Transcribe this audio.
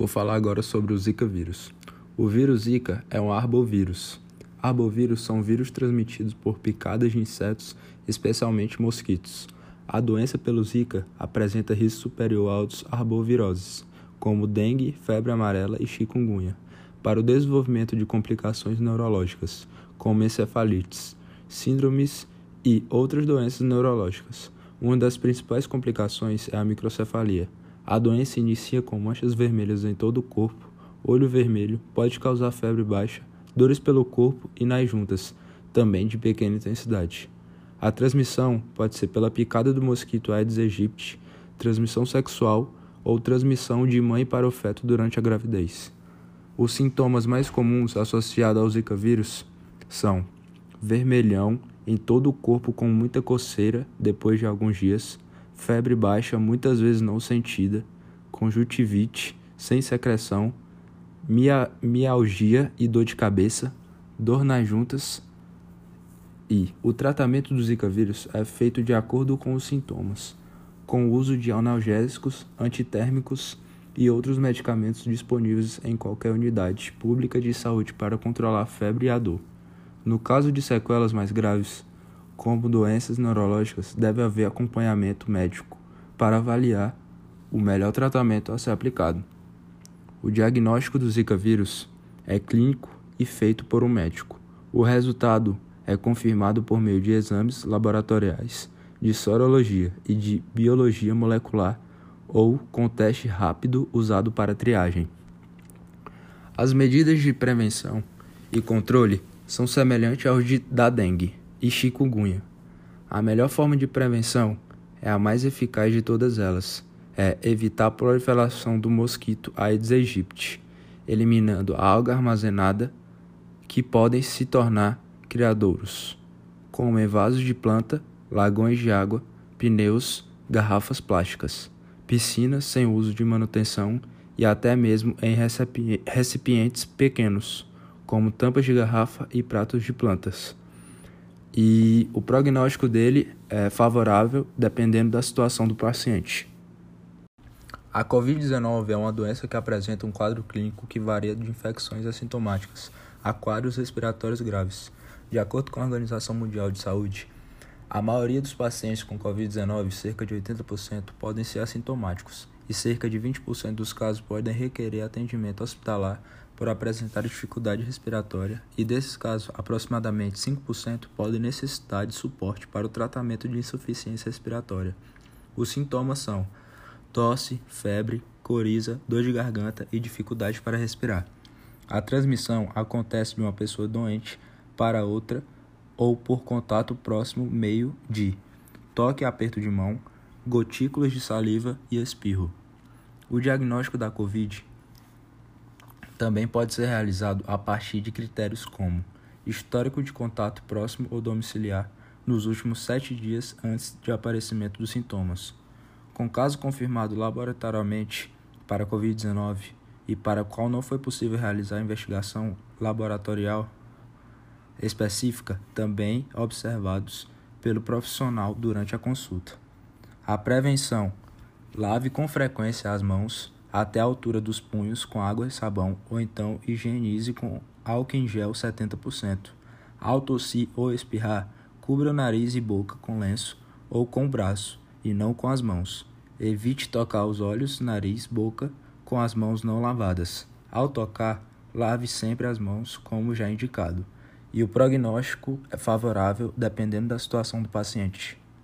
Vou falar agora sobre o Zika vírus. O vírus Zika é um arbovírus. Arbovírus são vírus transmitidos por picadas de insetos, especialmente mosquitos. A doença pelo Zika apresenta risco superior a outros arboviroses, como dengue, febre amarela e chikungunya, para o desenvolvimento de complicações neurológicas, como encefalites, síndromes e outras doenças neurológicas. Uma das principais complicações é a microcefalia. A doença inicia com manchas vermelhas em todo o corpo, olho vermelho, pode causar febre baixa, dores pelo corpo e nas juntas, também de pequena intensidade. A transmissão pode ser pela picada do mosquito Aedes aegypti, transmissão sexual ou transmissão de mãe para o feto durante a gravidez. Os sintomas mais comuns associados ao Zika vírus são vermelhão em todo o corpo com muita coceira depois de alguns dias, febre baixa muitas vezes não sentida, conjuntivite sem secreção, mia, mialgia e dor de cabeça, dor nas juntas. E o tratamento do Zika vírus é feito de acordo com os sintomas, com o uso de analgésicos, antitérmicos e outros medicamentos disponíveis em qualquer unidade pública de saúde para controlar a febre e a dor. No caso de sequelas mais graves, como doenças neurológicas, deve haver acompanhamento médico para avaliar o melhor tratamento a ser aplicado. O diagnóstico do Zika vírus é clínico e feito por um médico. O resultado é confirmado por meio de exames laboratoriais, de sorologia e de biologia molecular ou com teste rápido usado para triagem. As medidas de prevenção e controle são semelhantes aos de, da dengue e chikungunya. A melhor forma de prevenção é a mais eficaz de todas elas é evitar a proliferação do mosquito Aedes aegypti, eliminando a alga armazenada que podem se tornar criadouros, como em vasos de planta, lagões de água, pneus, garrafas plásticas, piscinas sem uso de manutenção e até mesmo em recipientes pequenos, como tampas de garrafa e pratos de plantas. E o prognóstico dele é favorável dependendo da situação do paciente. A Covid-19 é uma doença que apresenta um quadro clínico que varia de infecções assintomáticas a quadros respiratórios graves. De acordo com a Organização Mundial de Saúde, a maioria dos pacientes com Covid-19, cerca de 80%, podem ser assintomáticos e cerca de 20% dos casos podem requerer atendimento hospitalar por apresentar dificuldade respiratória, e desses casos, aproximadamente 5% podem necessitar de suporte para o tratamento de insuficiência respiratória. Os sintomas são tosse, febre, coriza, dor de garganta e dificuldade para respirar. A transmissão acontece de uma pessoa doente para outra ou por contato próximo meio de toque e aperto de mão, gotículas de saliva e espirro. O diagnóstico da COVID também pode ser realizado a partir de critérios como histórico de contato próximo ou domiciliar nos últimos sete dias antes de aparecimento dos sintomas, com caso confirmado laboratorialmente para Covid-19 e para o qual não foi possível realizar investigação laboratorial específica, também observados pelo profissional durante a consulta. A prevenção: lave com frequência as mãos até a altura dos punhos com água e sabão, ou então higienize com álcool em gel 70%. Ao tossir ou espirrar, cubra o nariz e boca com lenço ou com o braço, e não com as mãos. Evite tocar os olhos, nariz, boca com as mãos não lavadas. Ao tocar, lave sempre as mãos, como já indicado. E o prognóstico é favorável dependendo da situação do paciente.